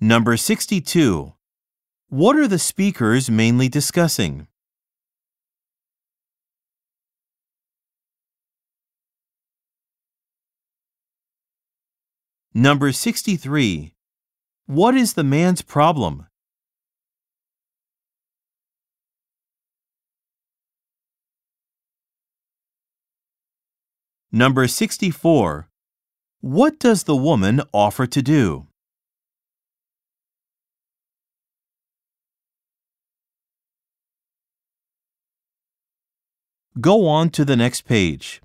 Number 62. What are the speakers mainly discussing? Number 63. What is the man's problem? Number 64. What does the woman offer to do? Go on to the next page.